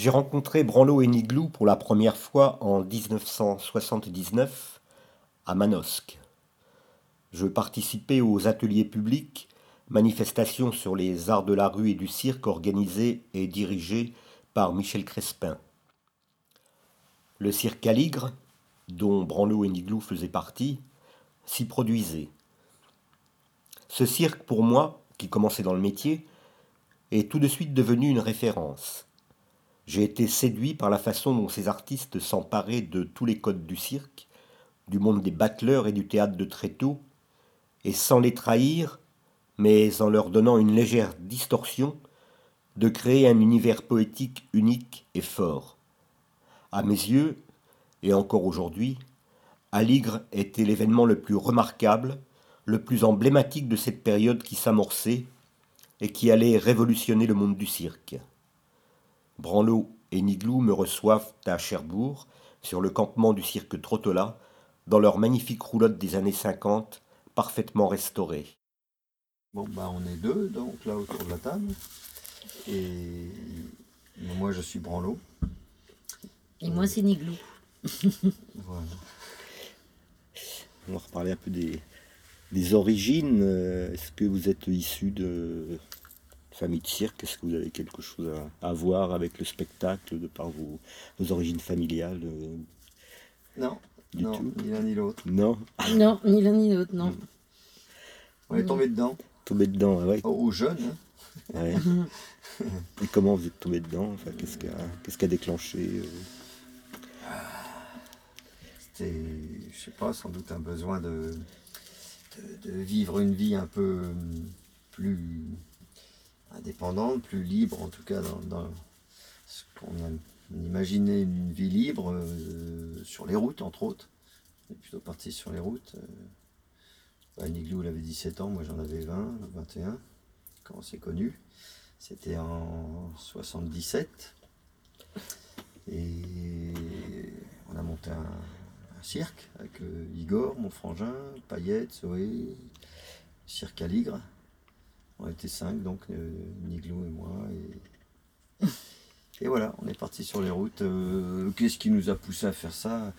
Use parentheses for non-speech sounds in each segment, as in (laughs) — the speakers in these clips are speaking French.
J'ai rencontré Branlo et Niglou pour la première fois en 1979 à Manosque. Je participais aux ateliers publics, manifestations sur les arts de la rue et du cirque organisées et dirigées par Michel Crespin. Le cirque Caligre, dont Branlo et Niglou faisaient partie, s'y produisait. Ce cirque, pour moi, qui commençait dans le métier, est tout de suite devenu une référence. J'ai été séduit par la façon dont ces artistes s'emparaient de tous les codes du cirque, du monde des battleurs et du théâtre de Tréteau, et sans les trahir, mais en leur donnant une légère distorsion, de créer un univers poétique unique et fort. À mes yeux, et encore aujourd'hui, Aligre était l'événement le plus remarquable, le plus emblématique de cette période qui s'amorçait et qui allait révolutionner le monde du cirque. Branlo et Niglou me reçoivent à Cherbourg, sur le campement du cirque Trottola, dans leur magnifique roulotte des années 50, parfaitement restaurée. Bon, bah on est deux, donc là autour de la table. Et moi je suis Branlo. Et moi c'est Niglou. (laughs) voilà. On va reparler un peu des, origines. Est-ce que vous êtes issu de famille de cirque Est-ce que vous avez quelque chose à, voir avec le spectacle de par vos, origines familiales Non, non ni l'un ni l'autre. Non Non, ni l'un ni l'autre, non. On est tombé dedans. Tombé dedans, oui. Oh, aux jeunes. Hein. (laughs) Et comment vous êtes tombé dedans enfin, Qu'est-ce qui a, qu'est-ce a déclenché euh? C'était, je sais pas, sans doute un besoin de, de, vivre une vie un peu plus indépendante, plus libre, en tout cas dans, ce qu'on imaginait une vie libre euh, sur les routes, entre autres. On est plutôt parti sur les routes. Euh, bah, Niglou, avait 17 ans, moi j'en avais 20, 21, quand on s'est connus. C'était en 77. Et on a monté un, cirque avec euh, Igor, mon frangin, Payette, Zoé, Cirque Aligre. On était cinq, donc euh, Niglou et moi. Et, et, voilà, on est parti sur les routes. Euh, qu'est-ce qui nous a poussé à faire ça?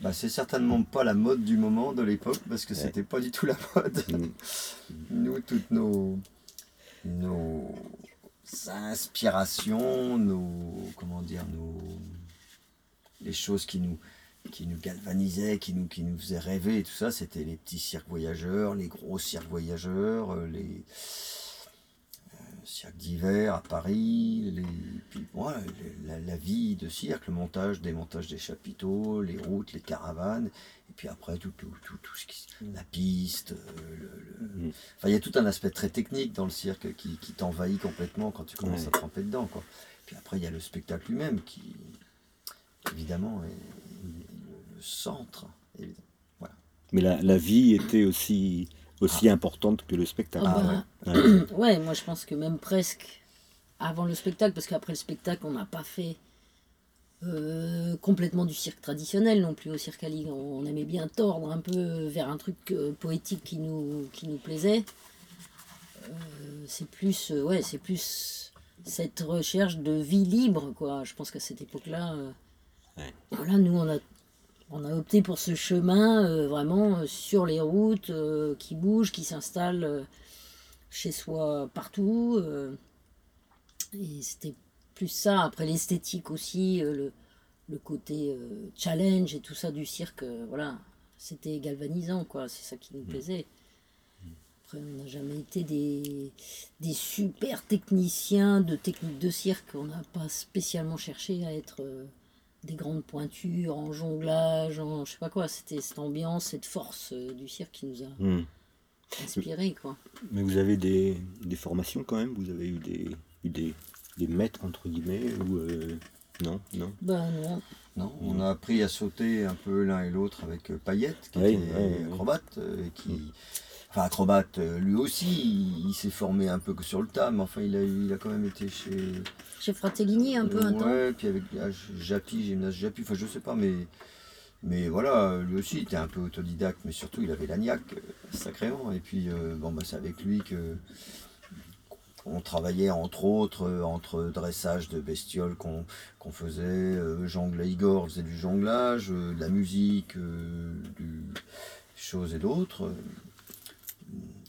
Bah, C'est certainement pas la mode du moment, de l'époque, parce que c'était pas du tout la mode. Mm. nous, toutes nos, nos inspirations, nos. Comment dire nos, Les choses qui nous, qui nous galvanisait, qui nous, qui nous faisait rêver et tout ça, c'était les petits cirques voyageurs, les gros cirques voyageurs, euh, les euh, cirques d'hiver à Paris, les, puis, la, vie de cirque, le montage, démontage des chapiteaux, les routes, les caravanes, et puis après tout, tout, tout, tout ce qui, la piste, euh, mm. enfin il y a tout un aspect très technique dans le cirque qui, qui t'envahit complètement quand tu commences à tremper dedans. Quoi. Puis après il y a le spectacle lui-même qui évidemment est centre. Voilà. Mais la, la, vie était aussi, aussi ah. importante que le spectacle. Ah, bah, ouais. (clears throat) ouais. moi je pense que même presque avant le spectacle, parce qu'après le spectacle, on n'a pas fait euh, complètement du cirque traditionnel non plus au Cirque à On aimait bien tordre un peu vers un truc euh, poétique qui nous, qui nous plaisait. Euh, c'est plus, ouais, c'est plus cette recherche de vie libre, quoi. Je pense qu'à cette époque-là, voilà, nous on a on a opté pour ce chemin euh, vraiment euh, sur les routes, euh, qui bouge, qui s'installe chez soi partout. et c'était plus ça. Après l'esthétique aussi, le, côté challenge et tout ça du cirque, voilà, c'était galvanisant, quoi. C'est ça qui nous mmh. plaisait. Après, on n'a jamais été des, des, super techniciens de technique de cirque. On n'a pas spécialement cherché à être des grandes pointures, en jonglage, en je sais pas quoi. C'était cette ambiance, cette force euh, du cirque qui nous a hmm. inspiré, quoi. Mais vous avez des, formations quand même? Vous avez eu des, des, maîtres, entre guillemets ou euh, Non, non? Ben non. Non, on a appris à sauter un peu l'un et l'autre avec euh, Payette, qui était acrobate, et qui... Enfin, acrobate, euh, lui aussi, il, s'est formé un peu que sur le tas, mais enfin, il a, il a quand même été chez. Chez Fratellini un peu un temps. Ouais, puis avec ah, Japi, Gymnase Japi, enfin, je sais pas, mais. Mais voilà, lui aussi, il était un peu autodidacte, mais surtout, il avait l'agnac, euh, sacrément. Et puis, euh, bon, bah, c'est avec lui que. on travaillait entre autres entre dressage de bestioles qu'on qu'on faisait, euh, jongle, Igor faisait du jonglage, euh, de la musique, du, choses et d'autres,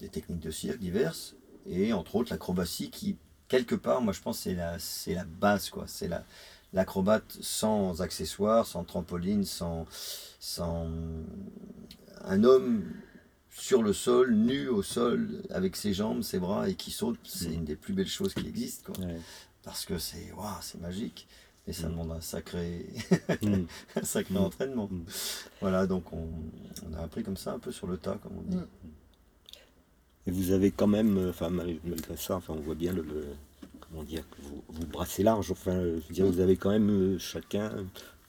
des techniques de cirque diverses, et entre autres l'acrobatie qui, quelque part, moi je pense c'est la, c'est la base, quoi. C'est la, l'acrobate sans accessoires, sans trampoline, sans, sans un homme sur le sol, nu au sol, avec ses jambes, ses bras et qui saute, c'est une des plus belles choses qui existent. Quoi. Ouais. Parce que c'est waouh, c'est magique. Et ça Mm. demande un sacré, Mm. (laughs) un sacré entraînement. Voilà, donc on, on a appris comme ça, un peu sur le tas, comme on dit. Et vous avez quand même, euh, enfin mal- malgré ça, enfin on voit bien le, le- comment dire, que vous, vous brassez large. Enfin, je veux dire, vous avez quand même euh, chacun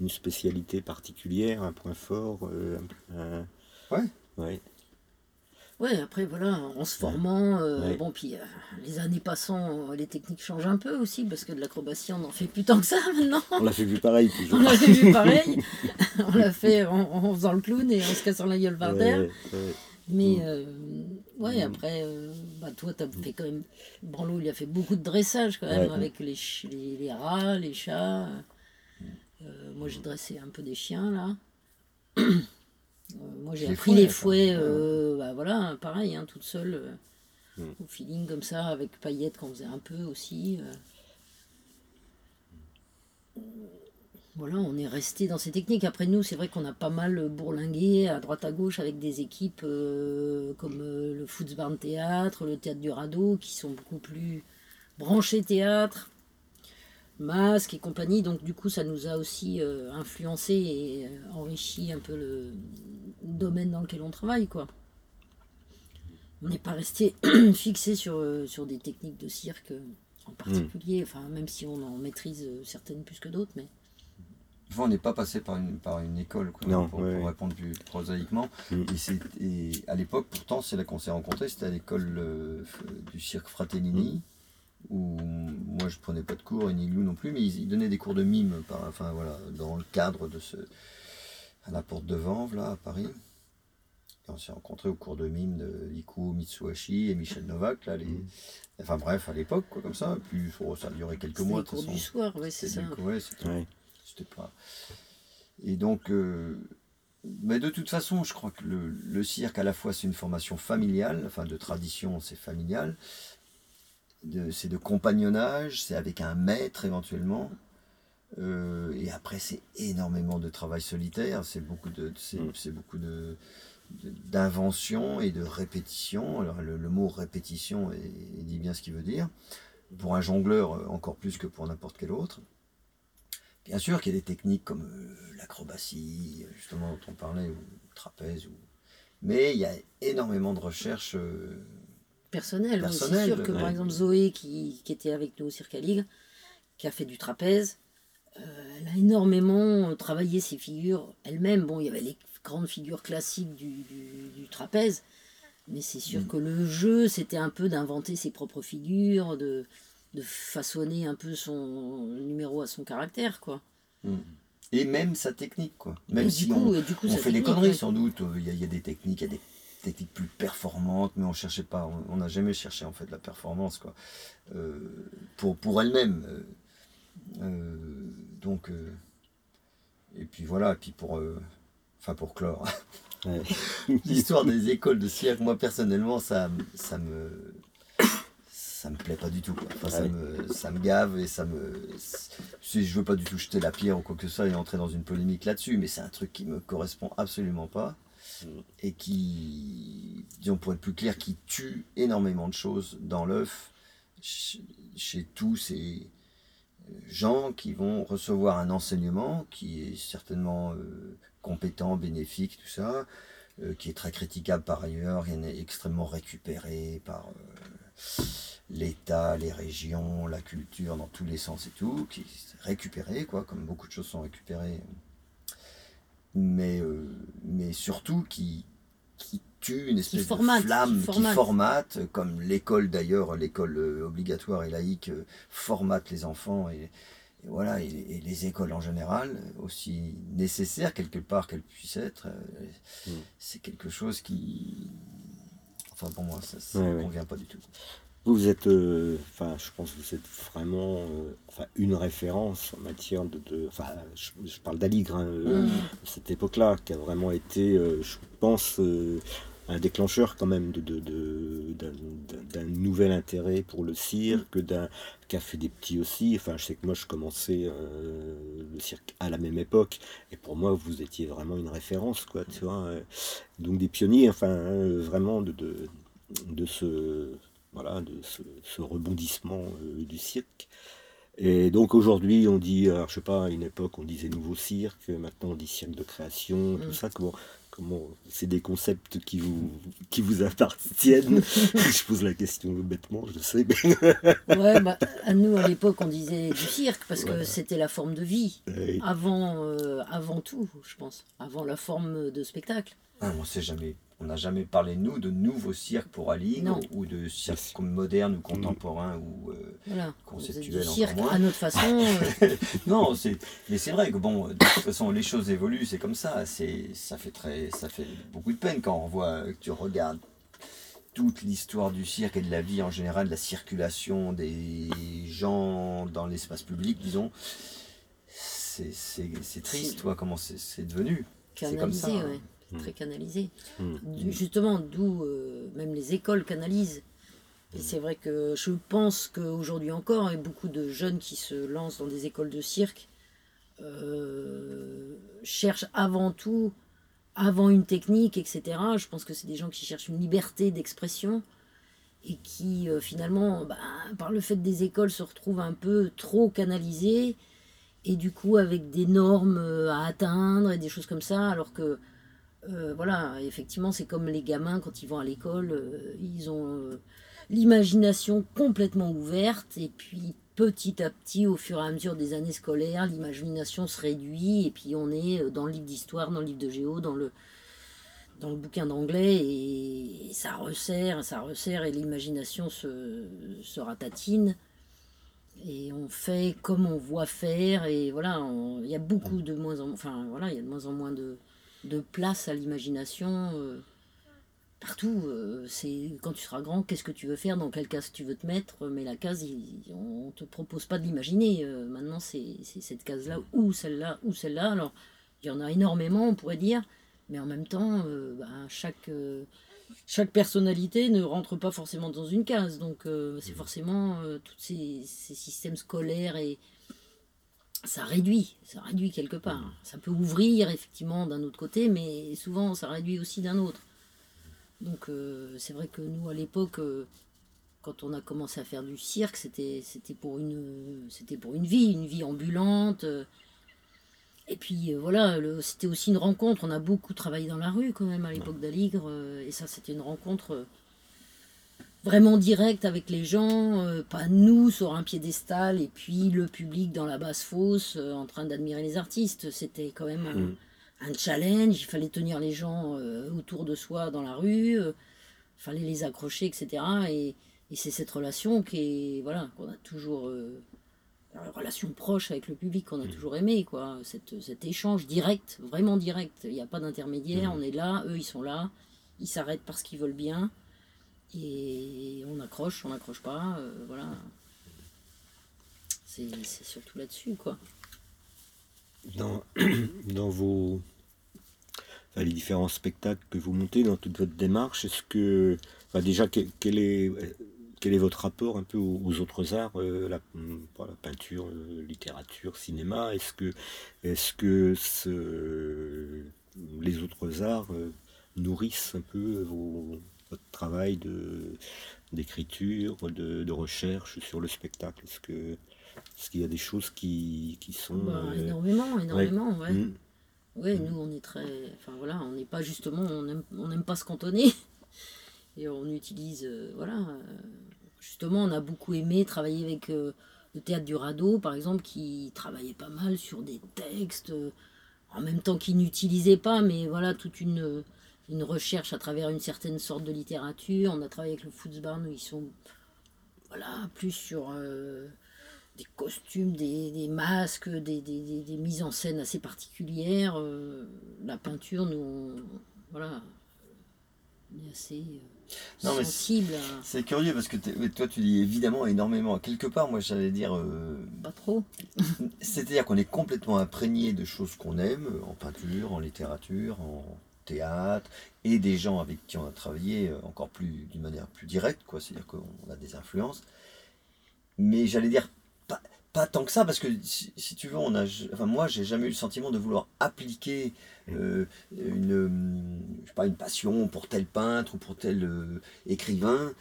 une spécialité particulière, un point fort. euh, un- Ouais. Ouais. Ouais, après, voilà, en se formant, euh, Ouais. bon, puis euh, les années passant, euh, les techniques changent un peu aussi, parce que de l'acrobatie, on n'en fait plus tant que ça (laughs) maintenant. On l'a fait plus pareil toujours. On l'avait vu pareil. (laughs) on l'a fait en, en faisant le clown et en se cassant la gueule par terre. ouais, ouais. Mais Mm. euh, ouais, Mm. après, euh, bah, toi, tu as fait quand même. Branlo, il a fait beaucoup de dressage quand même, Ouais. avec les, les, les rats, les chats. Euh, moi, j'ai dressé un peu des chiens là. (clears throat) Euh, moi, j'ai appris fouets, les fouets, bah, voilà, pareil, hein, toute seule, Mm. au feeling comme ça, avec paillettes qu'on faisait un peu aussi. euh. Voilà, on est resté dans ces techniques. Après nous, c'est vrai qu'on a pas mal bourlingué à droite à gauche avec des équipes euh, comme euh, le Footsbarn Théâtre, le Théâtre du Radeau, qui sont beaucoup plus branchés théâtre, masque et compagnie. Donc du coup, ça nous a aussi euh, influencé et enrichi un peu le domaine dans lequel on travaille, quoi. On n'est pas resté (clears throat) fixé sur, sur des techniques de cirque en particulier, enfin même si on en maîtrise certaines plus que d'autres, mais On n'est pas passé par une, par une école, quoi, Non, pour, ouais, pour ouais. répondre plus prosaïquement. Mm. Et, c'est- et à l'époque, pourtant, c'est là qu'on s'est rencontrés, c'était à l'école euh, du cirque Fratellini, où moi je prenais pas de cours, et ni Lou non plus, mais ils, ils donnaient des cours de mime, par, enfin voilà, dans le cadre de ce. à la porte de Vanves, là, à Paris. Et on s'est rencontrés au cours de mime de Ikuo Mitsuhashi et Michel Novak, là, les. Enfin bref, à l'époque, quoi, comme ça. Puis oh, ça a duré quelques c'est mois, cours façon. du soir, ouais, c'est C'était ça. ouais, c'était- pas. Et donc, euh, mais de toute façon, je crois que le, le cirque, à la fois, c'est une formation familiale, enfin de tradition, c'est familial. De- C'est de compagnonnage, c'est avec un maître éventuellement. Euh, et après, c'est énormément de travail solitaire, c'est beaucoup de, c'est, Mm. beaucoup de, d'invention et de répétition. Alors, le, le mot répétition est- dit bien ce qu'il veut dire. Pour un jongleur, euh, encore plus que pour n'importe quel autre. Bien sûr qu'il y a des techniques comme euh, l'acrobatie, justement dont on parlait, ou le trapèze, ou... mais il y a énormément de recherches. euh, personnel. oui, C'est sûr que par exemple Zoé qui, qui était avec nous au Cirque à Ligue, qui a fait du trapèze, euh, elle a énormément euh, travaillé ses figures elle-même. Bon, il y avait les grandes figures classiques du, du- du trapèze, mais c'est sûr Mm. que le jeu, c'était un peu d'inventer ses propres figures, de, de façonner un peu son numéro à son caractère, quoi. et même sa technique, quoi. Même Et si du on, coup, et du coup, on sa fait des conneries sans doute, euh, il y, a- il y a des techniques, il y a des techniques plus performantes, mais on cherchait pas, on- n'a jamais cherché en fait la performance, quoi. Euh, pour, pour elle-même. euh, euh, donc, euh, et puis voilà, et puis pour, euh, enfin pour clore. Ouais. (laughs) L'histoire des écoles de cirque, moi personnellement, ça, ça me. Ça me plaît pas du tout. quoi. Enfin, ça, me, ça me gave et ça me. Si je veux pas du tout jeter la pierre ou quoi que ce soit et entrer dans une polémique là-dessus, mais c'est un truc qui me correspond absolument pas Mm. et qui, disons pour être plus clair, qui tue énormément de choses dans l'œuf chez, tous ces gens qui vont recevoir un enseignement qui est certainement euh, compétent, bénéfique, tout ça, euh, qui est très critiquable par ailleurs, il est extrêmement récupéré par euh, l'État, les régions, la culture, dans tous les sens et tout, qui est récupéré, quoi, comme beaucoup de choses sont récupérées, mais, euh, mais surtout qui, qui tue une espèce formate, de flamme, qui qui formate. comme l'école d'ailleurs, l'école euh, obligatoire et laïque euh, formate les enfants et, et voilà, et, et les écoles en général, aussi nécessaires quelque part qu'elles puissent être, Mm. c'est quelque chose qui, enfin pour moi, ça ne Ouais, ouais. convient pas du tout. vous, vous êtes, euh, enfin, je pense que vous êtes vraiment euh, enfin, une référence en matière de. enfin, je, je parle d'Aligre, hein, euh, Mm. cette époque-là, qui a vraiment été, euh, je pense, euh, un déclencheur quand même de, de- de- d'un, d'un- d'un nouvel intérêt pour le cirque, d'un, fait des petits aussi. Enfin, je sais que moi, je commençais euh, le cirque à la même époque, et pour moi, vous étiez vraiment une référence, quoi, tu vois. euh. donc des pionniers, enfin, hein, vraiment de, de, de ce voilà, de ce, ce rebondissement euh, du cirque. Et donc aujourd'hui, on dit, alors je sais pas, à une époque, on disait nouveau cirque, maintenant on dit cirque de création, tout Mm. ça. Comment, comment, c'est des concepts qui vous, qui vous appartiennent. (laughs) je pose la question bêtement, je sais, mais Ouais, bah, à nous, à l'époque, on disait du cirque parce que c'était la forme de vie. Avant, euh, avant tout, je pense. Avant la forme de spectacle. Ah, on sait jamais. On n'a jamais parlé, nous, de nouveaux cirques pour Ali ou de cirques modernes ou contemporains. Ou, euh, Voilà. Conceptuel On faisait du encore cirque moins. à notre façon. (laughs) euh, Non, mais c'est vrai que bon, de toute façon, les choses évoluent, c'est comme ça. C'est, ça fait très, ça fait beaucoup de peine quand on voit, que tu regardes toute l'histoire du cirque et de la vie en général, de la circulation des gens dans l'espace public, disons. C'est, c'est, c'est triste, toi, comment c'est, devenu. C'est comme ça. hein. ouais. Très canalisé. Mm. Justement, d'où euh, même les écoles canalisent. Et c'est vrai que je pense qu'aujourd'hui encore, il y a beaucoup de jeunes qui se lancent dans des écoles de cirque euh, cherchent avant tout, avant une technique, etc. Je pense que c'est des gens qui cherchent une liberté d'expression et qui euh, finalement, bah, par le fait des écoles, se retrouvent un peu trop canalisés et du coup avec des normes à atteindre et des choses comme ça, alors que euh, voilà, effectivement, c'est comme les gamins quand ils vont à l'école, euh, ils ont euh, l'imagination complètement ouverte et puis petit à petit, au fur et à mesure des années scolaires, l'imagination se réduit et puis on est dans le livre d'histoire, dans le livre de géo, dans le dans le bouquin d'anglais et, ça resserre, ça resserre et l'imagination se, se ratatine et on fait comme on voit faire et voilà, il y a beaucoup de moins en enfin voilà, il y a de moins en moins de de place à l'imagination euh, partout. euh, c'est quand tu seras grand, qu'est-ce que tu veux faire, dans quelle case tu veux te mettre. Mais la case, il- on te propose pas de l'imaginer. euh, maintenant, c'est cette case-là ou celle-là ou celle-là. Alors, il y en a énormément, on pourrait dire, mais en même temps, bah, chaque chaque personnalité ne rentre pas forcément dans une case. Donc, c'est forcément euh, tous ces, ces systèmes scolaires et ça réduit, ça réduit quelque part. Ça peut ouvrir effectivement d'un autre côté, mais souvent ça réduit aussi d'un autre. Donc euh, c'est vrai que nous à l'époque, euh, quand on a commencé à faire du cirque, c'était c'était pour une c'était pour une vie, une vie ambulante. euh. Et puis euh, voilà, c'était aussi une rencontre. On a beaucoup travaillé dans la rue quand même à l'époque d'Aligre, et ça c'était une rencontre. Vraiment direct avec les gens, euh, pas nous sur un piédestal et puis le public dans la basse fosse euh, en train d'admirer les artistes. C'était quand même un, Mm. un challenge, il fallait tenir les gens euh, autour de soi dans la rue, il fallait les accrocher, etc. Et, et c'est cette relation qui est, voilà, qu'on a toujours, relation proche avec le public qu'on a toujours aimé, quoi. Cette, cet échange direct, vraiment direct. Il n'y a pas d'intermédiaire, Mhm. on est là, eux ils sont là, ils s'arrêtent parce qu'ils veulent bien. Et on accroche, on n'accroche pas, euh, voilà. C'est surtout là-dessus, quoi. dans, (coughs) dans vos les différents spectacles que vous montez, dans toute votre démarche, est-ce que déjà quel, est quel est votre rapport un peu aux, autres arts, euh, la, la peinture, euh, littérature, cinéma? Est-ce que que ce- les autres arts nourrissent un peu vos- votre travail de d'écriture, de, de recherche sur le spectacle Est-ce que est-ce qu'il y a des choses qui, qui sont Bah, euh, énormément, énormément, ouais. Mm. Ouais, nous on est très. Enfin voilà, on n'est pas justement. On n'aime on n'aime pas se cantonner. (laughs) Et on utilise. euh, voilà. euh, justement, on a beaucoup aimé travailler avec euh, le théâtre du radeau, par exemple, qui travaillait pas mal sur des textes. en même temps qu'ils n'utilisaient pas, mais voilà, toute une, une recherche à travers une certaine sorte de littérature. On a travaillé avec le Footsbarn où ils sont. Voilà, plus sur. euh, des costumes, des, des masques, des, des- des- mises en scène assez particulières. euh, la peinture, nous, on- voilà, on est assez. euh, Non, sensible. à- C'est curieux parce que toi tu dis évidemment énormément. Quelque part, moi j'allais dire, euh, Pas trop. (laughs) c'est-à-dire qu'on est complètement imprégné de choses qu'on aime, en peinture, en littérature, en théâtre, et des gens avec qui on a travaillé euh, encore plus d'une manière plus directe, quoi. C'est-à-dire qu'on a des influences. Mais j'allais dire pas, pas tant que ça parce que si, si tu veux, on a, enfin moi j'ai jamais eu le sentiment de vouloir appliquer euh, une, je sais pas, une passion pour tel peintre ou pour tel euh, écrivain,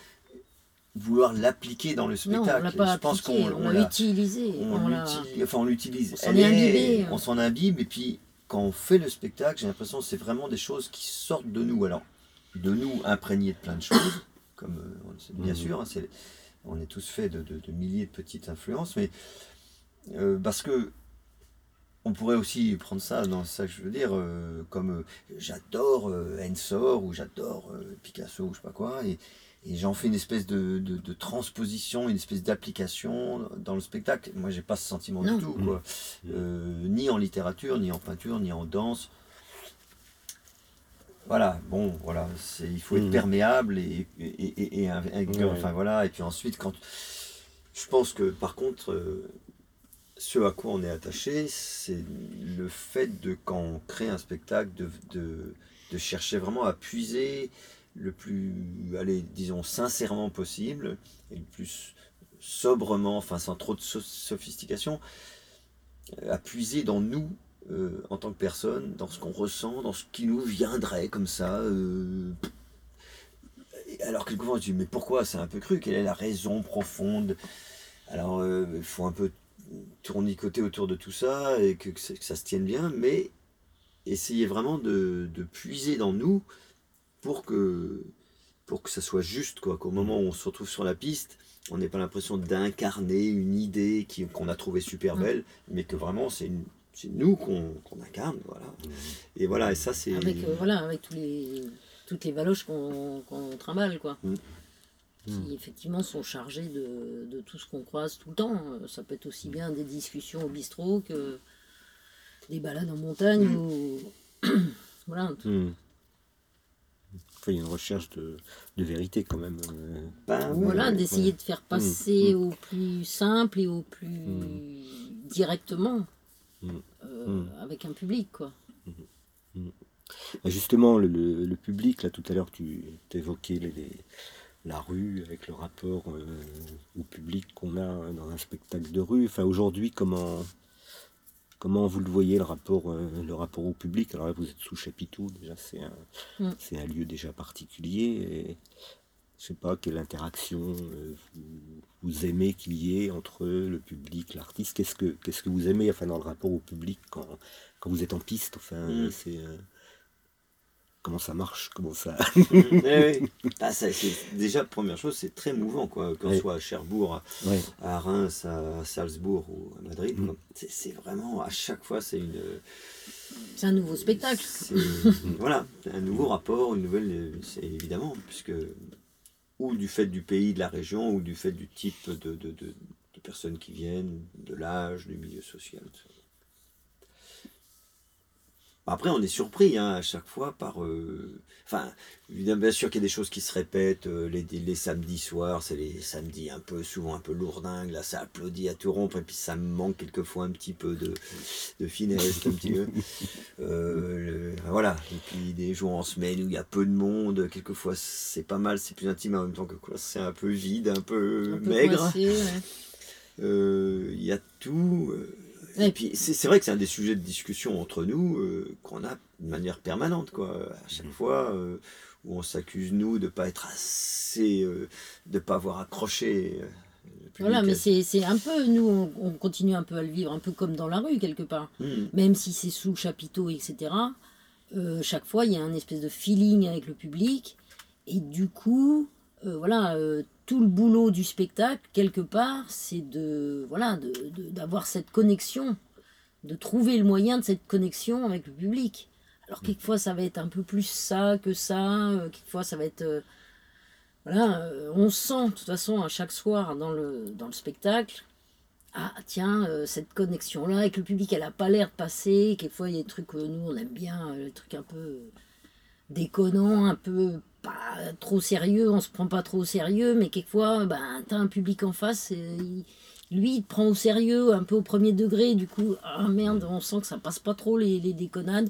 vouloir l'appliquer dans le Non, on spectacle. l'a pas Je pense qu'on on on l'a utilisé. on l'utilise, enfin on l'utilise. on s'en est- imbibé. On s'en imbibe et puis quand on fait le spectacle, j'ai l'impression que c'est vraiment des choses qui sortent de nous. Alors, de nous imprégnés de plein de choses, (coughs) comme euh, bien Mhm. sûr, hein, on est tous faits de, de- de milliers de petites influences, mais euh, parce que on pourrait aussi prendre ça dans ça que je veux dire, euh, comme j'adore Ensor ou j'adore Picasso ou je sais pas quoi, et, et j'en fais une espèce de, de- de transposition, une espèce d'application dans le spectacle. Moi, j'ai pas ce sentiment Non. du tout, quoi. Euh, ni en littérature, ni en peinture, ni en danse. Voilà, bon, voilà, c'est, il faut être Mhm. perméable et, et, et, et un- un cœur, Ouais. enfin voilà, et puis ensuite, quand. Je pense que par contre, euh, ce à quoi on est attaché, c'est le fait de, quand on crée un spectacle, de, de, de chercher vraiment à puiser le plus, allez, disons, sincèrement possible, et le plus sobrement, enfin sans trop de so- sophistication, euh, à puiser dans nous, euh, en tant que personne, dans ce qu'on ressent, dans ce qui nous viendrait comme ça. euh, alors quelquefois on se dit mais pourquoi c'est un peu cru? Quelle est la raison profonde? Alors euh, il faut un peu tournicoter autour de tout ça et que, que ça- se tienne bien, mais essayer vraiment de, de puiser dans nous pour que pour que ça soit juste quoi. Qu'au moment où on se retrouve sur la piste, on n'ait pas l'impression d'incarner une idée qui- qu'on a trouvée super Mm. belle, mais que vraiment c'est une c'est nous qu'on qu'on incarne, voilà. Et voilà, et ça c'est. Avec, euh, voilà, avec tous les, toutes les valoches qu'on qu'on trimballe, quoi. Mm. Qui effectivement sont chargées de, de tout ce qu'on croise tout le temps. Ça peut être aussi bien des discussions au bistrot que des balades en montagne Mm. ou. (coughs) voilà. Enfin, il y a une recherche de, de vérité quand même. euh. Ben, oui, Voilà, d'essayer de faire passer au plus simple et au plus Mm. directement Mm. euh, Mm. avec un public, quoi. Justement, le, le- le public, là tout à l'heure tu évoquais les, les- la rue avec le rapport euh, au public qu'on a hein, dans un spectacle de rue. Enfin, aujourd'hui, comment, comment vous le voyez, le rapport, euh, le rapport au public? Alors là, vous êtes sous chapiteau, déjà, c'est un, Mm. c'est un lieu déjà particulier. Et, je sais pas quelle interaction euh, vous, vous aimez qu'il y ait entre le public, l'artiste. Qu'est-ce que, qu'est-ce que vous aimez enfin, dans le rapport au public quand, quand vous êtes en piste? Enfin, Mm. c'est, euh, Comment ça marche Comment ça (laughs) Oui. (laughs) Ah, ça, c'est- déjà, première chose, c'est très mouvant, quoi. Qu'on Oui. soit à Cherbourg, à, Reims, à Salzbourg ou à Madrid, Mm. quoi. C'est- vraiment, à chaque fois, c'est une. C'est un nouveau spectacle. voilà, un nouveau rapport, une nouvelle. C'est évidemment, puisque. Ou du fait du pays, de la région, ou du fait du type de, de, de- de personnes qui viennent, de l'âge, du milieu social. tout ça. Après, on est surpris hein, à chaque fois par. euh, Enfin, bien sûr qu'il y a des choses qui se répètent. euh, les, les samedis soirs, c'est les samedis un peu, souvent un peu lourdingues. Là, ça applaudit à tout rompre. Et puis, ça me manque quelquefois un petit peu de, de finesse. un petit peu. (laughs) Euh, le- voilà. Et puis, des jours en semaine où il y a peu de monde. Quelquefois, c'est pas mal, c'est plus intime. En même temps que quoi, c'est un peu vide, un peu, Un peu maigre. ouais. Il y a tout. Et puis c'est vrai que c'est un des sujets de discussion entre nous euh, qu'on a de manière permanente, quoi. À chaque fois euh, où on s'accuse nous de pas être assez, euh, de pas avoir accroché. Voilà, mais c'est c'est un peu, nous, on, on continue un peu à le vivre, un peu comme dans la rue, quelque part. Hmm. Même si c'est sous chapiteau, etc. chaque fois, il y a un espèce de feeling avec le public. Et du coup, euh, voilà, euh, tout le boulot du spectacle, quelque part, c'est de voilà de- de- d'avoir cette connexion, de trouver le moyen de cette connexion avec le public. Alors quelquefois, ça va être un peu plus ça que ça, euh, quelquefois, ça va être... voilà, on sent de toute façon à chaque soir dans le, dans le spectacle, ah tiens, cette connexion-là avec le public, elle n'a pas l'air de passer. Quelquefois, il y a des trucs nous, on aime bien, des trucs un peu déconnants, un peu pas trop sérieux, on se prend pas trop au sérieux, mais quelquefois, ben, t'as un public en face, lui, il te prend au sérieux, un peu au premier degré, du coup, ah merde, on sent que ça passe pas trop les, les déconnades.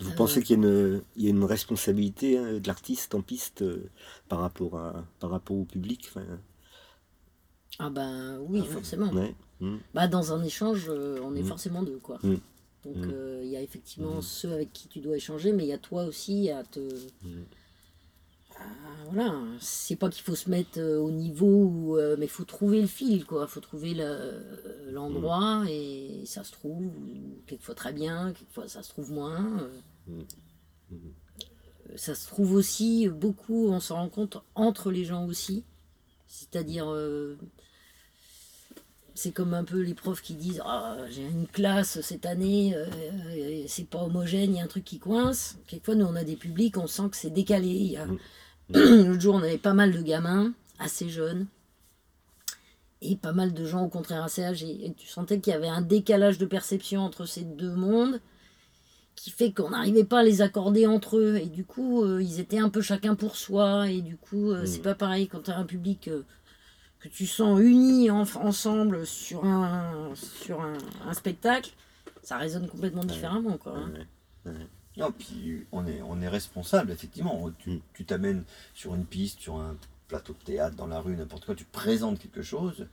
Vous pensez qu'il y, y, a une responsabilité hein, de l'artiste en piste par, rapport à, par rapport au public Ah ben oui, forcément. Hmm. Bah, dans un échange, on est hmm. forcément deux, quoi. Hmm. Donc mm. euh, il y a effectivement mm. ceux avec qui tu dois échanger, mais il y a toi aussi à te. Mm. voilà, c'est pas qu'il faut se mettre euh, au niveau, euh, mais il faut trouver le fil, quoi. Il faut trouver l'endroit et ça se trouve, quelquefois très bien, quelquefois ça se trouve moins. Ça se trouve aussi beaucoup, on s'en rend compte entre les gens aussi. C'est-à-dire, c'est comme un peu les profs qui disent ah, j'ai une classe cette année, euh, c'est pas homogène, il y a un truc qui coince. Quelquefois, nous, on a des publics, on sent que c'est décalé. Mm. (clears throat) L'autre jour, on avait pas mal de gamins, assez jeunes, et pas mal de gens, au contraire, assez âgés. Et tu sentais qu'il y avait un décalage de perception entre ces deux mondes qui fait qu'on n'arrivait pas à les accorder entre eux. Et du coup, euh, ils étaient un peu chacun pour soi. Et du coup, euh, c'est mm. pas pareil quand tu as un public que tu sens unis ensemble sur un, sur un, spectacle, ça résonne complètement différemment. Quoi, hein. Non, puis on est, on est responsable, effectivement. Tu mm. t'amènes sur une piste, sur un plateau de théâtre, dans la rue, n'importe quoi, tu présentes quelque chose,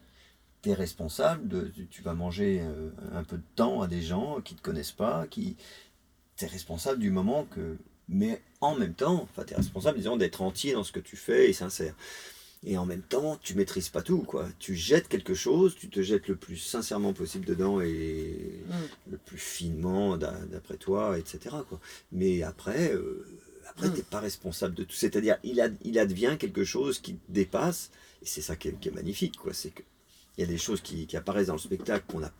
tu es responsable, de, tu vas manger euh, un peu de temps à des gens qui ne te connaissent pas, qui... Tu es responsable du moment que... Mais en même temps, enfin, tu es responsable, disons, d'être entier dans ce que tu fais et sincère. Et en même temps, tu maîtrises pas tout, quoi. Tu jettes quelque chose, tu te jettes le plus sincèrement possible dedans et mm. le plus finement d'après toi, etc. Quoi. Mais après, euh, après, mm. t'es pas responsable de tout. C'est-à-dire, il, il advient quelque chose qui te dépasse, et c'est ça qui est, magnifique, quoi. C'est que il y a des choses qui, apparaissent dans le spectacle qu'on n'a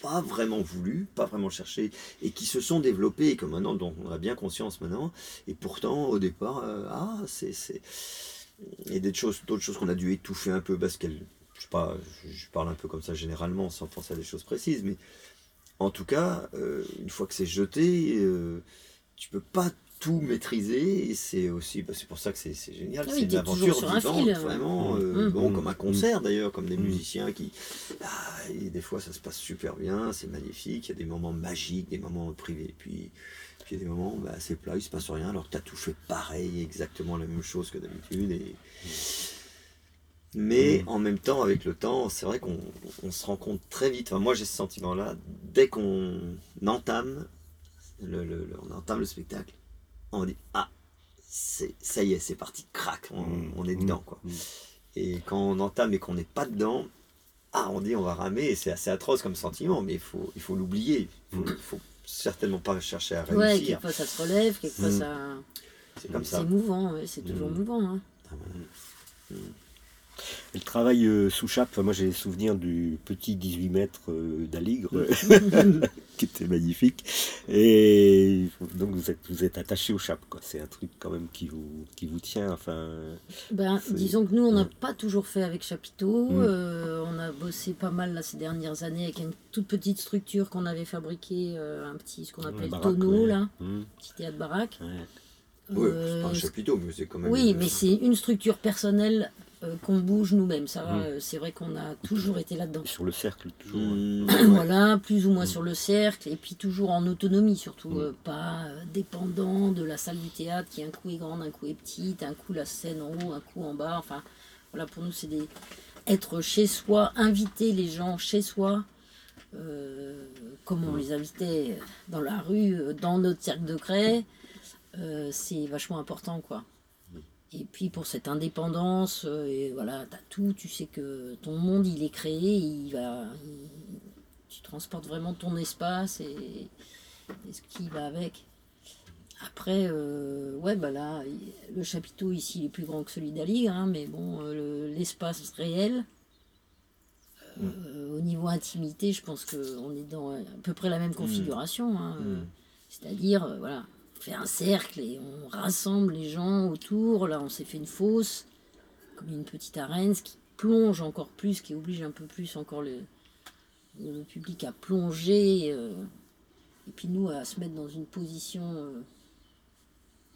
pas vraiment voulu, pas vraiment cherché, et qui se sont développées, que maintenant, dont on a bien conscience maintenant. Et pourtant, au départ, euh, ah, c'est et d'autres choses, d'autres choses qu'on a dû étouffer un peu parce qu'elle, je sais pas, je, parle un peu comme ça généralement sans penser à des choses précises, mais en tout cas, euh, une fois que c'est jeté, euh, tu peux pas tout maîtriser et c'est aussi bah, c'est pour ça que c'est, génial ah c'est une aventure vivante vraiment euh, mmh. bon mmh. comme un concert d'ailleurs comme des mmh. musiciens qui ah, et des fois ça se passe super bien c'est magnifique il y a des moments magiques des moments privés puis puis il y a des moments, bah, c'est plat, il se passe rien, alors que tu as tout fait pareil, exactement la même chose que d'habitude. Et... Mais mm. en même temps, avec le temps, c'est vrai qu'on se rend compte très vite. moi, j'ai ce sentiment-là. Dès qu'on entame le, on entame le spectacle, on dit ah, ça y est, c'est parti, crac, on, mm. est dedans, quoi. Et quand on entame et qu'on n'est pas dedans, ah, on dit on va ramer. Et c'est assez atroce comme sentiment, mais il faut, il faut l'oublier. Il faut certainement pas chercher à réussir. Ouais, quelquefois ça se relève, quelquefois mm. ça. C'est comme ça. C'est mouvant, c'est toujours mm. mouvant. Hein. Ah mm. Le travail euh, sous chape, moi j'ai souvenir du petit 18 mètres euh, d'Aligre, (laughs) qui était magnifique. Et donc vous êtes, vous êtes attaché aux chapes, quoi. C'est un truc quand même qui vous, qui vous tient. Enfin, ben, disons que nous, on n'a pas toujours fait avec chapiteau. Mm. Euh, on a bossé pas mal là, ces dernières années avec une toute petite structure qu'on avait fabriquée, un petit, ce qu'on appelle le tonneau, là, mm. petit théâtre baraque. Oui, c'est pas un chapiteau, mais c'est quand même. Oui, mais c'est une structure personnelle euh, qu'on bouge nous-mêmes. Ça, mm. euh, c'est vrai qu'on a toujours été là-dedans. Sur le cercle, toujours. Mm. voilà, plus ou moins mm. sur le cercle, et puis toujours en autonomie, surtout euh, pas dépendant de la salle du théâtre qui un coup est grande, un coup est petite, un coup la scène en haut, un coup en bas. Enfin, voilà, pour nous, c'est des être chez soi, inviter les gens chez soi. comme on les invitait dans la rue, dans notre cercle de craie, c'est vachement important quoi. Et puis pour cette indépendance, euh, et voilà, as tout, tu sais que ton monde il est créé, il va, tu transportes vraiment ton espace et, ce qui va avec. Après, euh, ouais, bah là, le chapiteau ici il est plus grand que celui d'Ali, hein, mais bon, euh, l'espace réel, mm. au niveau intimité, je pense qu'on est dans à peu près la même mm. configuration. Hein, mm. C'est-à-dire, voilà, fait un cercle et on rassemble les gens autour. Là, on s'est fait une fosse, comme une petite arène, ce qui plonge encore plus, qui oblige un peu plus encore le, public à plonger. Euh, et puis nous, à se mettre dans une position euh,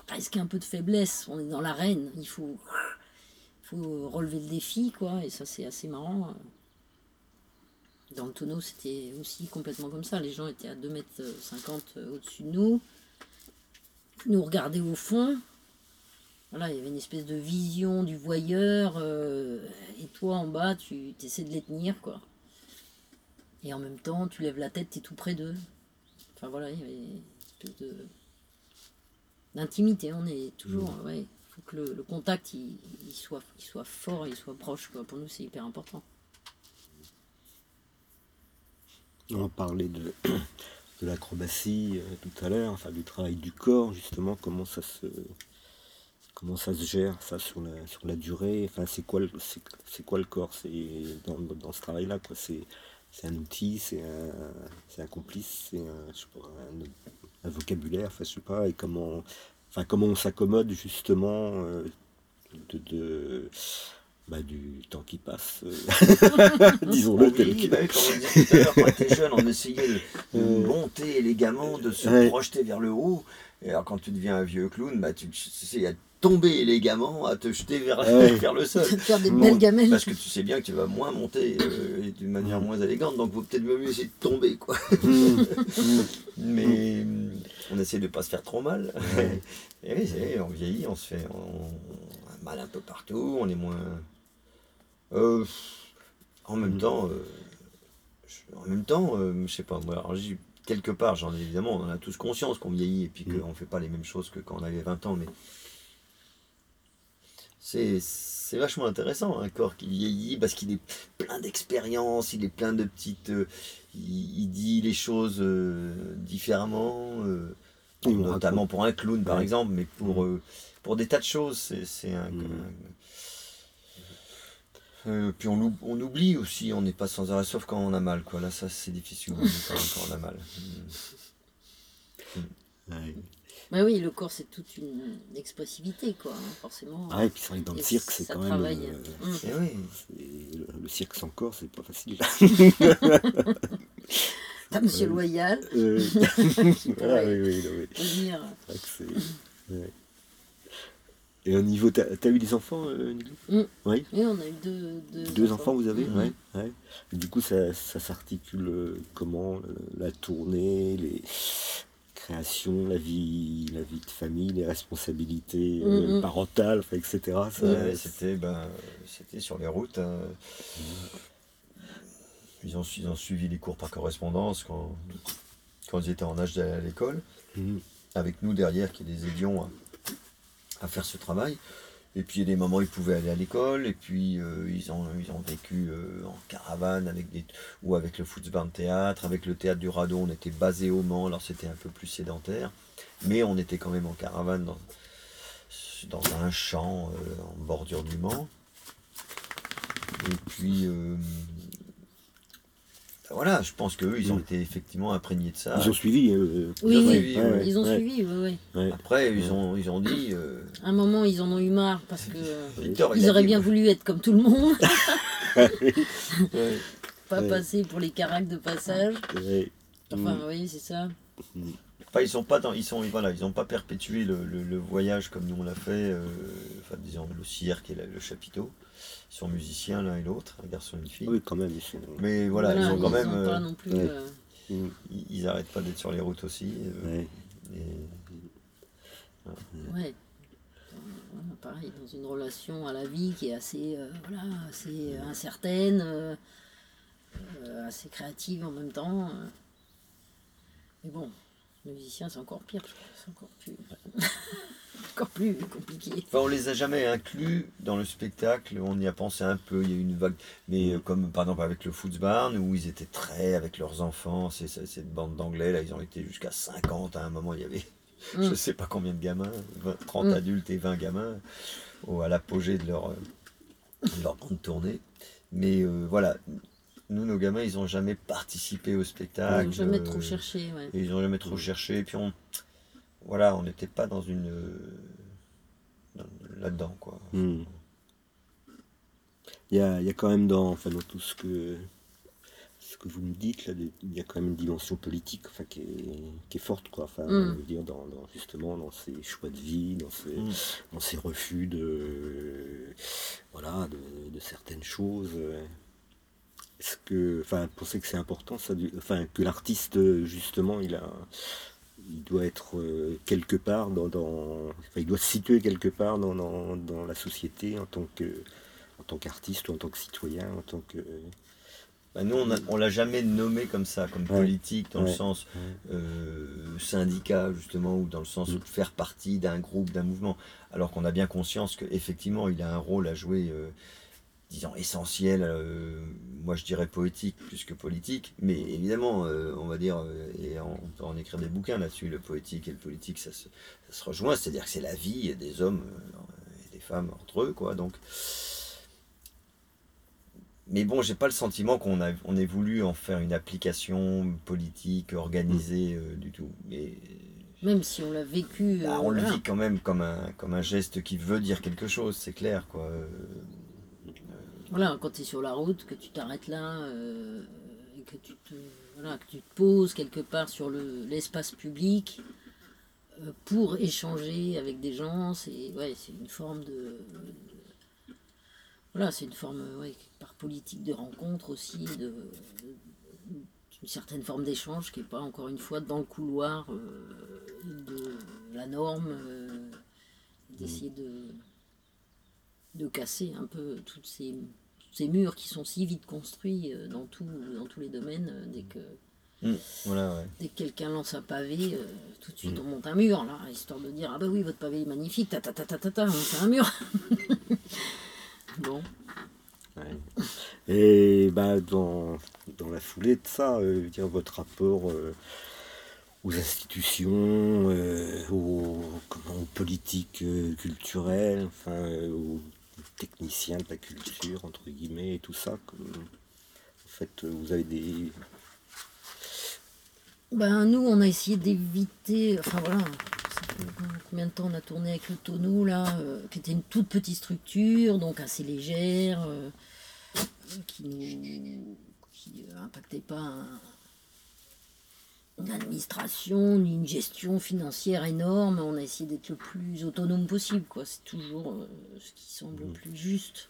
presque un peu de faiblesse. On est dans l'arène, il faut, relever le défi, quoi. Et ça, c'est assez marrant. Dans le tonneau, c'était aussi complètement comme ça. Les gens étaient à 2 mètres 50 au-dessus de nous, nous regardaient au fond. Voilà, il y avait une espèce de vision du voyeur, euh, et toi en bas, tu essaies de les tenir, quoi. Et en même temps, tu lèves la tête, tu es tout près d'eux. Enfin voilà, il y avait une espèce de d'intimité. On est toujours, ouais, il faut que le, le contact il, il soit, il soit fort, il soit proche. Quoi. Pour nous, c'est hyper important. On parlait de, (clears throat) de l'acrobatie euh, tout à l'heure, enfin du travail du corps, justement, comment ça se comment ça se gère ça sur la sur la durée, enfin c'est quoi c'est, quoi le corps? C'est dans, dans ce travail là quoi c'est c'est un outil, c'est un, un complice, c'est un, un vocabulaire, enfin je sais pas, et comment enfin comment on s'accommode justement euh, de, de bah, du temps qui passe, euh, (laughs) disons-le tel qu'il bah, comme on disait tout à l'heure, quand on était jeune, on essayait de, (laughs) de Euh, monter élégamment, de se ouais. projeter vers le haut. Et alors quand tu deviens un vieux clown, bah, tu tu sais à tomber élégamment, à te jeter vers, Ouais. (laughs) vers le sol. Faire des Non, belles gamelles. Parce que tu sais bien que tu vas moins monter euh, et d'une manière moins élégante, donc vaut peut-être mieux essayer de tomber. quoi. Mmh, mmh. Mais on essaie de pas se faire trop mal. Ouais. Et oui, c'est- on vieillit, on se fait on, on a mal un peu partout, on est moins. Euh, en même Mm. temps, euh, je- en même temps, euh, je sais pas, moi, alors, j'y- quelque part, j'en ai évidemment, on en a tous conscience qu'on vieillit et puis Mm. qu'on fait pas les mêmes choses que quand on avait 20 ans, mais c'est c'est vachement intéressant un corps qui vieillit parce qu'il est plein d'expériences, il est plein de petites, euh, il, il dit les choses euh, différemment, euh, notamment pour un clown par Ouais. exemple, mais pour euh, pour des tas de choses, c'est c'est un, un- euh, puis on, oub- on oublie aussi, on n'est pas sans arrêt, sauf quand on a mal, quoi. Là, ça, c'est difficile quand, quand on a mal. Mm. Ouais. Bah oui, le corps, c'est toute une expressivité, quoi, hein, forcément. Ah, et puis c'est vrai que dans le cirque, c'est quand même. euh, Mm. Et oui, c'est- le, le cirque sans corps, c'est pas facile. (laughs) T'as Monsieur Loyal, Euh, (laughs) (laughs) pourrait oui, oui, non, oui. venir. C'est vrai que c'est- ouais. Et au niveau, t'as as eu des enfants, euh, Nilou Mm. Oui. Oui, on a eu deux, deux, Deux enfants, vous avez Mhm. ouais, ouais. Du coup, ça, ça s'articule euh, comment La tournée, les créations, la vie, la vie de famille, les responsabilités euh, Mhm. parentales, enfin, etc. Ouais, c'était ben, c'était sur les routes. hein. Ils, ont, ils ont suivi les cours par correspondance quand, quand ils étaient en âge d'aller à l'école, avec nous derrière qui les aidions à, à faire ce travail. Et puis il y a des moments ils pouvaient aller à l'école, et puis euh, ils, ont, ils ont vécu euh, en caravane avec des, ou avec le Footsbarn Théâtre, avec le théâtre du Radeau, on était basé au Mans, alors c'était un peu plus sédentaire, mais on était quand même en caravane dans, dans un champ euh, en bordure du Mans. Et puis voilà, je pense qu'eux, ils ont Mm. été effectivement imprégnés de ça. Ils ont suivi. euh, Oui, Ils ont oui, suivi, ouais, ils ont suivi, oui, oui. ouais. Après, ils ont, ils ont dit. euh, À un moment, ils en ont eu marre parce que euh, (laughs) Victor, ils auraient dit, bien voulu être comme tout le monde, (laughs) ouais, pas Ouais. passer pour les caracs de passage. Ouais. Enfin, Mm. oui, c'est ça. Enfin, ils sont pas dans, ils sont, voilà, ils ont pas perpétué le, le- le voyage comme nous on l'a fait. euh, enfin, disons le cirque et la- le chapiteau. Ils sont musiciens l'un et l'autre, un garçon et une fille. Oui, quand même. Ils sont... Mais voilà, ils ont quand même, ont pas euh, non plus. ouais. euh, Mm. ils, ils arrêtent pas d'être sur les routes aussi. euh, Ouais. et- ouais. Euh, voilà, pareil, dans une relation à la vie qui est assez, euh, voilà, assez incertaine, assez créative en même temps. Mais bon, musicien, c'est encore pire. C'est encore plus, (laughs) encore plus compliqué. Enfin, on les a jamais inclus dans le spectacle. On y a pensé un peu. Il y a eu une vague, mais euh, comme par exemple avec le Footsbarn où ils étaient très avec leurs enfants. C'est cette bande d'anglais là, ils ont été jusqu'à 50 à un moment. Il y avait, je Mm. sais pas combien de gamins, 20, 30 Mm. adultes et 20 gamins au, à l'apogée de leur euh, de leur grande tournée. Mais euh, voilà, nous nos gamins, ils ont jamais participé au Ils spectacle. n'ont jamais trop cherché, ouais. ils n'ont jamais trop cherché. Et puis on, voilà, on n'était pas dans une dans- là-dedans quoi. Hmm. Il y a, il y a quand même dans, enfin, dans tout ce que, ce que vous nous dites, là, il y a quand même une dimension politique enfin, qui, est, forte, quoi. Enfin, Mm. dire, dans, dans- justement dans ses choix de vie, dans ses, Mm. dans ses refus de, voilà, de, de certaines choses. Est-ce que, enfin, pensez que c'est important, ça, du- enfin, que l'artiste, justement, il a, il doit être euh, quelque part dans, dans- enfin, il doit se situer quelque part dans, dans, dans la société en tant que, en tant qu'artiste ou en tant que citoyen, en tant que, Bah, nous, on a- on l'a jamais nommé comme ça, comme Ouais. politique, dans le sens euh, syndicat, justement, ou dans le sens Mm. de faire partie d'un groupe, d'un mouvement. Alors qu'on a bien conscience qu'effectivement, il a un rôle à jouer, euh, disons, essentiel, euh, moi je dirais poétique plus que politique, mais évidemment, euh, on va dire, euh, et on peut en écrire des bouquins là-dessus, le poétique et le politique, ça se, ça se rejoint, c'est-à-dire que c'est la vie des hommes et des femmes entre eux, quoi. Donc, mais bon, j'ai pas le sentiment qu'on a, on ait voulu en faire une application politique organisée euh, du tout. Mais Même si on l'a vécu. bah, on le vit quand même comme un, comme un geste qui veut dire quelque chose, c'est clair, quoi. Voilà, quand tu es sur la route, que tu t'arrêtes là, euh, et que tu te, voilà, que tu te poses quelque part sur le- l'espace public euh, pour échanger avec des gens, c'est ouais, une forme de. Voilà, c'est une forme, ouais, par politique de rencontre aussi, de, une certaine forme d'échange qui n'est pas, encore une fois, dans le couloir euh, de la norme, euh, d'essayer de de casser un peu toutes ces, tous ces murs qui sont si vite construits euh, dans, tout, dans tous les domaines. euh, Dès que, voilà, ouais. dès que quelqu'un lance un pavé, euh, tout de suite on monte un mur, là, histoire de dire Ah bah oui, votre pavé est magnifique, ta ta ta ta ta, ta on fait un mur. (laughs) bon, Ouais. Et bah, dans, dans la foulée de ça, euh, dire, votre rapport euh, aux institutions, aux, comment, aux politiques culturelles, enfin, aux techniciens de la culture, entre guillemets, et tout ça. que, en fait, vous avez des. Ben, nous, on a essayé d'éviter. Enfin voilà, combien de temps on a tourné avec le tonneau là, euh, qui était une toute petite structure, donc assez légère, euh, qui qui euh, pas une administration ni une gestion financière énorme. On a essayé d'être le plus autonome possible, quoi. C'est toujours euh, ce qui semble le plus juste.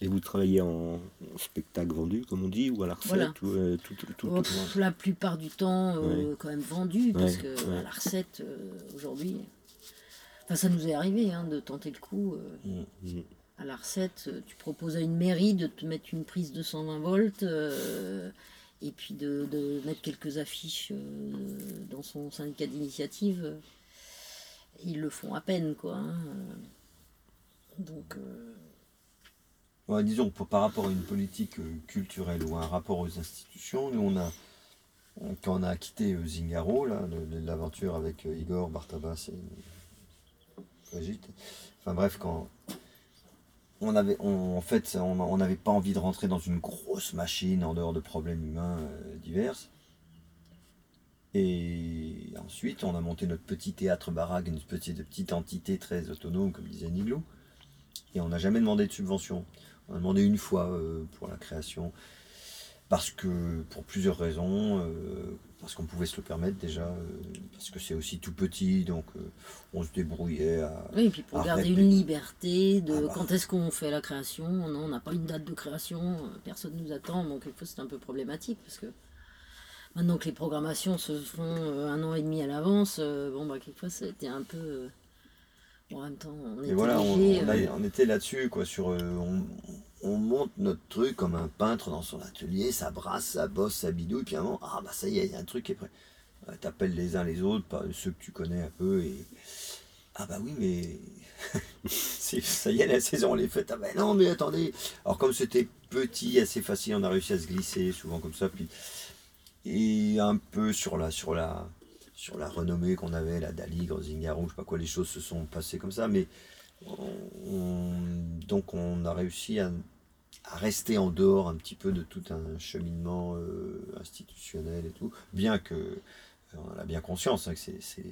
Et vous travaillez en, en spectacle vendu, comme on dit, ou à la recette Voilà. ou, euh, tout, tout, tout- Oh, tout- pff, la plupart du temps, euh, Ouais. quand même vendu, parce Ouais, que ouais. à la recette, aujourd'hui. Enfin, ça nous est arrivé hein, de tenter le coup. euh, Mm. à la recette, tu proposes à une mairie de te mettre une prise de 120 volts et puis de, de mettre quelques affiches euh, dans son syndicat d'initiative. Ils le font à peine, quoi. hein. Donc, euh, disons, par rapport à une politique euh, culturelle ou un rapport aux institutions, nous, on a, quand on a quitté Zingaro, l'aventure avec Igor, Bartabas et Brigitte, enfin bref, quand on n'avait pas envie de rentrer dans une grosse machine en dehors de problèmes humains euh, divers. Et ensuite, on a monté notre petit théâtre baraque, une petite, petite entité très autonome, comme disait Niglou. Et on n'a jamais demandé de subvention. On a demandé une fois euh, pour la création. Parce que, pour plusieurs raisons, euh, parce qu'on pouvait se le permettre déjà, euh, parce que c'est aussi tout petit, donc euh, on se débrouillait à. oui, et puis pour garder répéter. une liberté de Ah bah. quand est-ce qu'on fait la création. Non, on n'a pas une date de création, euh, personne nous attend, donc quelquefois c'est un peu problématique parce que maintenant que les programmations se font un an et demi à l'avance, bon, bah, quelquefois ça a été un peu. bon, en même temps, on était voilà, on, on a- on était là-dessus, quoi, sur. on, on monte notre truc comme un peintre dans son atelier, ça brasse, ça bosse, ça bidouille, puis à un moment, ah bah ça y est, il y a un truc qui est prêt. Ouais, T'appelles les uns les autres, ceux que tu connais un peu, et. Ah bah oui, mais. (laughs) ça y est, la saison, elle est faite. Ah bah non, mais attendez. Alors, comme c'était petit, assez facile, on a réussi à se glisser, souvent comme ça, puis. Et un peu sur la. Sur la sur la renommée qu'on avait, la Daligre, Zingaro, je sais pas quoi, les choses se sont passées comme ça, mais on- donc on a réussi à, à rester en dehors un petit peu de tout un cheminement euh, institutionnel et tout, bien que euh, on a bien conscience hein, que c'est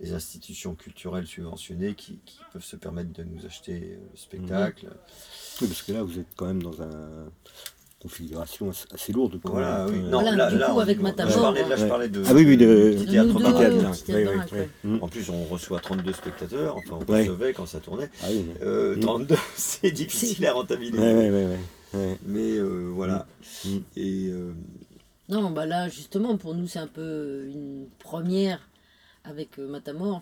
les institutions culturelles subventionnées qui, qui peuvent se permettre de nous acheter euh, le spectacle. Oui, parce que là, vous êtes quand même dans un, configuration assez lourde. quoi. Voilà, oui. Euh, Non, Voilà, là, du là, coup, on- avec là, Matamor, je parlais, là, je ouais. parlais de, Ah oui, oui, de- théâtre deux. Mm. En plus, on reçoit 32 spectateurs, enfin, on recevait quand ça tournait. Ah Euh, Mm. 32, (laughs) c'est difficile à rentabiliser. Mais euh, voilà. Mm. Et euh, Non, bah là, justement, pour nous, c'est un peu une première avec euh, Matamor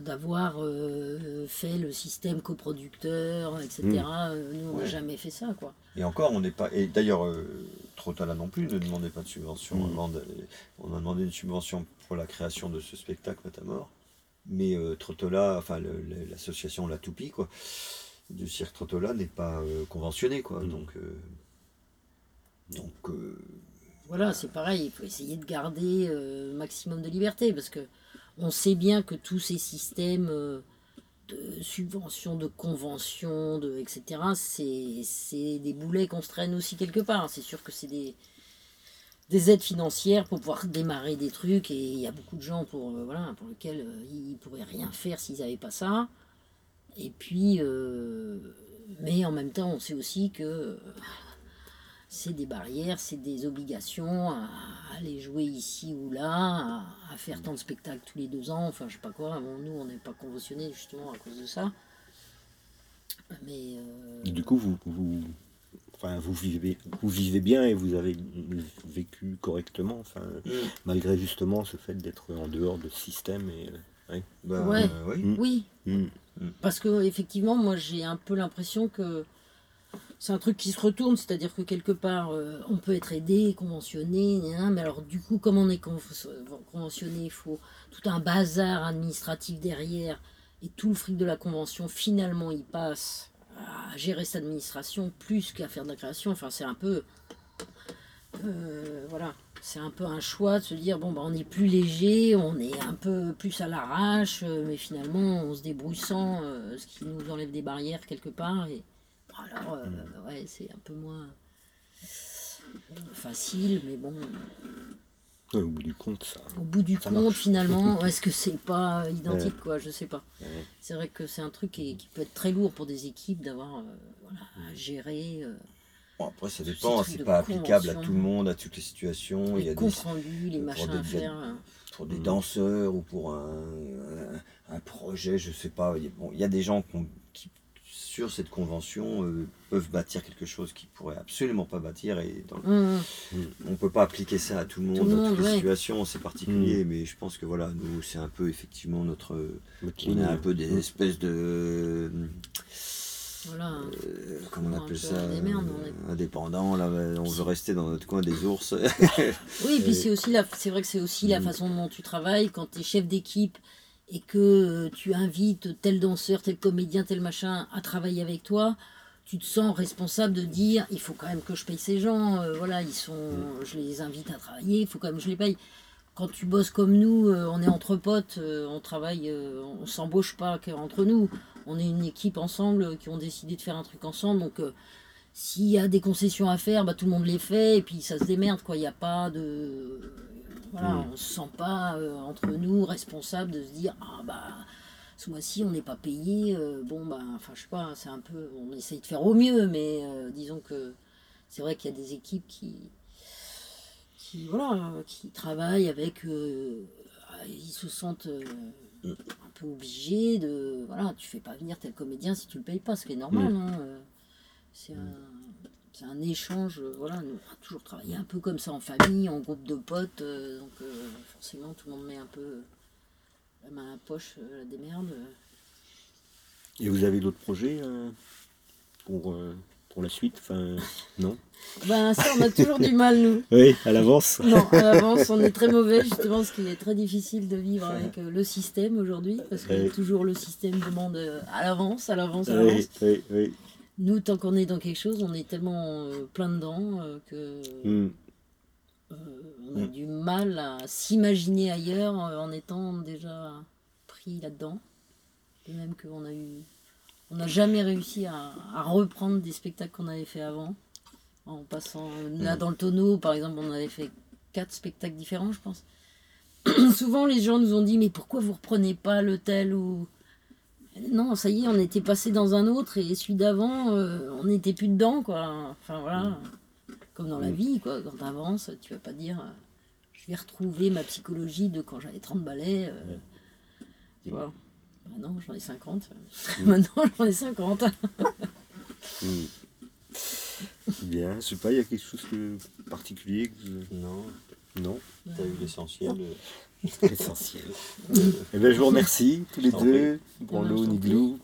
d'avoir euh, fait le système coproducteur, etc. Euh, Nous, on n'a Ouais. jamais fait ça, quoi. Et encore, on n'est pas. Et d'ailleurs, euh, Trotala non plus ne demandait pas de subvention. Mm. on a demandé une subvention pour la création de ce spectacle Matamor. Mais euh, Trottola, enfin le- le- l'association La Toupie, quoi, du cirque Trottola n'est pas euh, conventionnée, quoi. Mm. Donc, donc Voilà, c'est pareil, il faut essayer de garder euh, maximum de liberté parce que on sait bien que tous ces systèmes euh, de subventions, de conventions, de, etc., c'est des boulets qu'on se traîne aussi quelque part. C'est sûr que c'est des, des aides financières pour pouvoir démarrer des trucs et il y a beaucoup de gens pour, euh, voilà, pour lesquels euh, ils pourraient rien faire s'ils n'avaient pas ça. Et puis, euh, mais en même temps, on sait aussi que c'est des barrières, c'est des obligations à aller jouer ici ou là, à, à faire tant de spectacles tous les deux ans, enfin je sais pas quoi. Bon, nous, on n'est pas conventionnés justement à cause de ça. Mais euh, Du coup, vous, vous, enfin, vous, vivez, vous vivez bien et vous avez vécu correctement, enfin, malgré justement ce fait d'être en dehors de ce système. Et, bah, Ouais. euh, oui. Mm. oui, mm. Parce que effectivement, moi j'ai un peu l'impression que c'est un truc qui se retourne, c'est-à-dire que quelque part euh, on peut être aidé, conventionné, mais alors du coup, comme on est con- conventionné, il faut tout un bazar administratif derrière, et tout le fric de la convention, finalement, il passe à gérer cette administration plus qu'à faire de la création. Enfin, c'est un peu. euh, voilà. C'est un peu un choix de se dire bon, bah, on est plus léger, on est un peu plus à l'arrache, euh, mais finalement on se débrouille sans, euh, ce qui nous enlève des barrières quelque part. Alors, euh, ouais, c'est un peu moins facile, mais bon, Ouais, au bout du compte, ça. au bout du Ça compte, marche. finalement, (laughs) est-ce que c'est pas identique, quoi Je sais pas. Ouais. C'est vrai que c'est un truc qui, qui peut être très lourd pour des équipes d'avoir euh, voilà, à gérer euh, Bon, après, ça dépend, c'est pas applicable à tout le monde, à toutes les situations. Il y les a des, comptes rendus, les machins des- à faire. euh. pour des danseurs ou pour un, un, un projet, je sais pas. Il y a, bon, il y a des gens qui, ont- sur cette convention, euh, peuvent bâtir quelque chose qu'ils pourraient absolument pas bâtir. Et dans- Hum, on peut pas appliquer ça à tout le monde, Tout le dans toutes les situations, c'est particulier. Mais je pense que voilà, nous, c'est un peu effectivement notre. Votre On a un peu des mm. espèces de. voilà. euh, comment on appelle ça des merdes, on euh, Indépendants, là, on veut rester dans notre coin des ours. Oui, et puis Et- (laughs) c'est aussi la, c'est vrai que c'est aussi la Mm. façon dont tu travailles quand tu es chef d'équipe et que euh, tu invites tel danseur, tel comédien, tel machin à travailler avec toi. Tu te sens responsable de dire il faut quand même que je paye ces gens. euh, voilà, ils sont, je les invite à travailler, il faut quand même que je les paye. Quand tu bosses comme nous, euh, on est entre potes, euh, on travaille, on s'embauche pas qu'entre nous. On est une équipe ensemble qui ont décidé de faire un truc ensemble. Donc s'il y a des concessions à faire, bah, tout le monde les fait et puis ça se démerde. quoi. Il n'y a pas de. Voilà, Mm. on se sent pas euh, entre nous responsables de se dire Ah bah ce mois-ci on n'est pas payé. euh, bon bah, enfin je sais pas, c'est un peu. On essaye de faire au mieux, mais euh, disons que c'est vrai qu'il y a des équipes qui. qui voilà, qui travaillent avec. ils se sentent. un peu obligés de voilà tu fais pas venir tel comédien si tu le payes pas ce qui est normal Mm. hein, euh, c'est un c'est un échange, euh, voilà, nous on a toujours travaillé un peu comme ça en famille, en groupe de potes, euh, donc euh, forcément tout le monde met un peu euh, la main à la poche, la démerde. Et vous avez d'autres projets pour, pour la suite enfin, Non? (laughs) Ben ça on a toujours du mal nous. (laughs) Oui, à l'avance. (laughs) Non, à l'avance on est très mauvais justement parce qu'il est très difficile de vivre avec le système aujourd'hui, parce que toujours le système demande à l'avance, à l'avance, à Oui, l'avance. oui, oui. Nous tant qu'on est dans quelque chose, on est tellement euh, plein dedans euh, que... Mm. Euh, on a Mm. du mal à s'imaginer ailleurs en étant déjà pris là-dedans. De même qu'on a eu. On n'a jamais réussi à, à reprendre des spectacles qu'on avait fait avant. En passant. Là, dans le tonneau, par exemple, on avait fait quatre spectacles différents, je pense. (clears throat) Souvent, les gens nous ont dit Mais pourquoi vous reprenez pas le tel ou. Non, ça y est, on était passé dans un autre et celui d'avant, euh, on n'était plus dedans, quoi. Enfin voilà, comme dans la Mm. vie, quoi. Quand t'avances, tu vas pas dire, euh, je vais retrouver ma psychologie de quand j'avais 30 balais. euh, tu vois. Bah non, j'en ai 50. Maintenant, j'en ai 50. (laughs) (laughs) Mm. Bien, je sais pas, il y a quelque chose de particulier que vous- Non, Non, t'as eu l'essentiel. Essentiel. Eh bien, je vous remercie tous les deux, t'en Niglou,